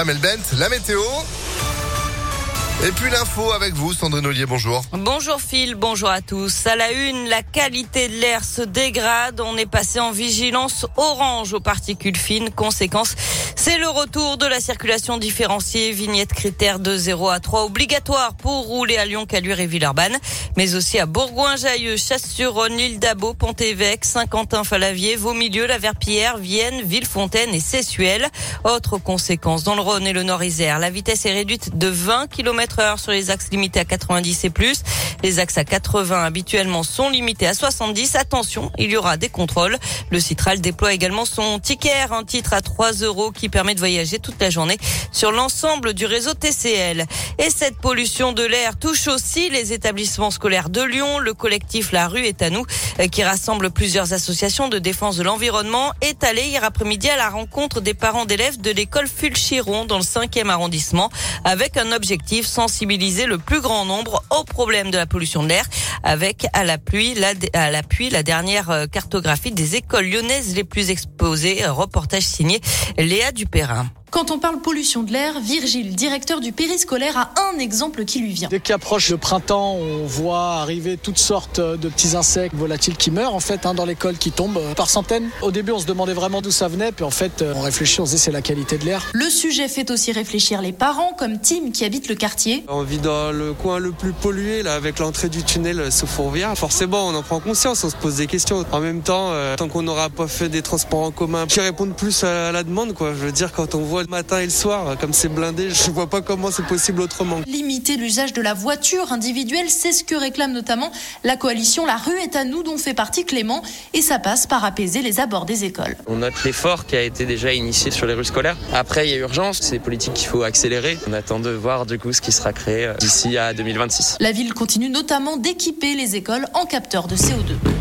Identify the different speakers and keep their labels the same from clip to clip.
Speaker 1: Amel Bent, la météo. Et puis l'info avec vous, Sandrine Ollier, bonjour.
Speaker 2: Bonjour Phil, bonjour à tous. À la une, la qualité de l'air se dégrade. On est passé en vigilance orange aux particules fines. Conséquence, c'est le retour de la circulation différenciée. Vignette critère de 0 à 3 obligatoire pour rouler à Lyon, Caluire et Villeurbanne. Mais aussi à Bourgoin-Jailleux, Chasse-sur-Rhône, l'île d'Abo, Pont-Évêque, Saint-Quentin-Falavier, Vauxmilieu, La Verpillière, Vienne, Villefontaine et Sessuel. Autre conséquence, dans le Rhône et le Nord-Isère, la vitesse est réduite de 20 km heure sur les axes limités à 90 et plus. Les axes à 80 habituellement sont limités à 70. Attention, il y aura des contrôles. Le Citral déploie également son ticket, un titre à 3 euros qui permet de voyager toute la journée sur l'ensemble du réseau TCL. Et cette pollution de l'air touche aussi les établissements scolaires de Lyon. Le collectif La Rue est à nous, euh, qui rassemble plusieurs associations de défense de l'environnement, est allé hier après-midi à la rencontre des parents d'élèves de l'école Fulchiron dans le 5e arrondissement avec un objectif sensibiliser le plus grand nombre au problème de la pollution de l'air avec à l'appui la, à l'appui la dernière euh, cartographie des écoles lyonnaises les plus exposées. Reportage signé Léa Dupérin.
Speaker 3: Quand on parle pollution de l'air, Virgile, directeur du périscolaire, a un exemple qui lui vient.
Speaker 4: Dès qu'approche le printemps, on voit arriver toutes sortes de petits insectes volatiles qui meurent en fait hein, dans l'école, qui tombent par centaines. Au début, on se demandait vraiment d'où ça venait, puis en fait, on réfléchit, on se dit c'est la qualité de l'air.
Speaker 3: Le sujet fait aussi réfléchir les parents, comme Tim qui habite le quartier.
Speaker 5: On vit dans le coin le plus pollué, là, avec l'entrée du tunnel sous Fourvière. Forcément, on en prend conscience, on se pose des questions. En même temps, euh, tant qu'on n'aura pas fait des transports en commun qui répondent plus à la demande, quoi. Je veux dire, quand on voit le matin et le soir, comme c'est blindé, je vois pas comment c'est possible autrement.
Speaker 3: Limiter l'usage de la voiture individuelle, c'est ce que réclame notamment la coalition La rue est à nous, dont fait partie Clément, et ça passe par apaiser les abords des écoles.
Speaker 6: On note l'effort qui a été déjà initié sur les rues scolaires. Après, il y a urgence, c'est des politiques qu'il faut accélérer. On attend de voir du coup ce qui sera créé euh, d'ici à 2026.
Speaker 3: La ville continue notamment d'équiper les écoles en capteurs de CO2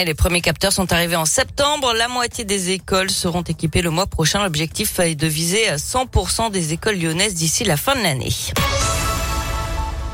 Speaker 2: les premiers capteurs sont arrivés en septembre. La moitié des écoles seront équipées le mois prochain. L'objectif est de viser 100% des écoles lyonnaises d'ici la fin de l'année.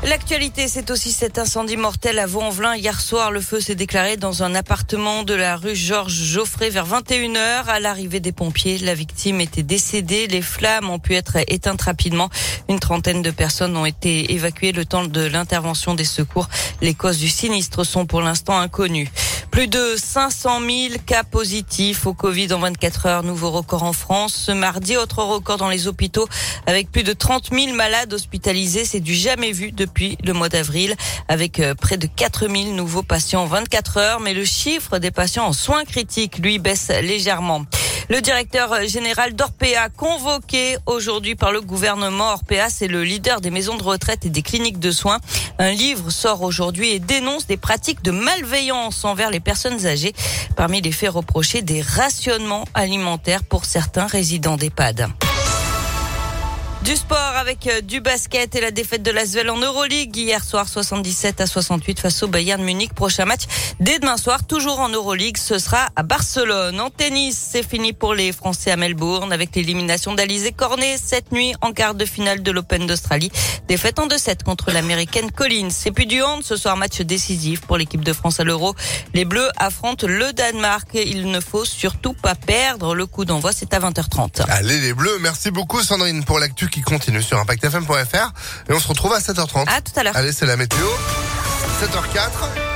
Speaker 2: L'actualité, c'est aussi cet incendie mortel à Vaux-en-Velin. Hier soir, le feu s'est déclaré dans un appartement de la rue Georges Geoffrey vers 21h. À l'arrivée des pompiers, la victime était décédée. Les flammes ont pu être éteintes rapidement. Une trentaine de personnes ont été évacuées le temps de l'intervention des secours. Les causes du sinistre sont pour l'instant inconnues. Plus de 500 000 cas positifs au Covid en 24 heures. Nouveau record en France. Ce mardi, autre record dans les hôpitaux avec plus de 30 000 malades hospitalisés. C'est du jamais vu depuis le mois d'avril avec euh, près de 4 000 nouveaux patients en 24 heures. Mais le chiffre des patients en soins critiques, lui, baisse légèrement. Le directeur général d'Orpea, convoqué aujourd'hui par le gouvernement Orpea, c'est le leader des maisons de retraite et des cliniques de soins. Un livre sort aujourd'hui et dénonce des pratiques de malveillance envers les personnes âgées. Parmi les faits reprochés, des rationnements alimentaires pour certains résidents d'EHPAD. Du sport avec euh, du basket et la défaite de l'Asvel en Euroleague hier soir 77 à 68 face au Bayern Munich. Prochain match dès demain soir, toujours en Euroleague, ce sera à Barcelone. En tennis, c'est fini pour les Français à Melbourne avec l'élimination d'Alizé Cornet cette nuit en quart de finale de l'Open d'Australie. Défaite en 2-7 contre l'américaine Collins. Et puis du hand, ce soir match décisif pour l'équipe de France à l'Euro. Les Bleus affrontent le Danemark. Il ne faut surtout pas perdre. Le coup d'envoi, c'est à 20h30.
Speaker 1: Allez les Bleus, merci beaucoup Sandrine pour l'actu qui continue sur impactfm.fr et on se retrouve à 7h30.
Speaker 2: À tout à l'heure.
Speaker 1: Allez, c'est la météo. 7h04.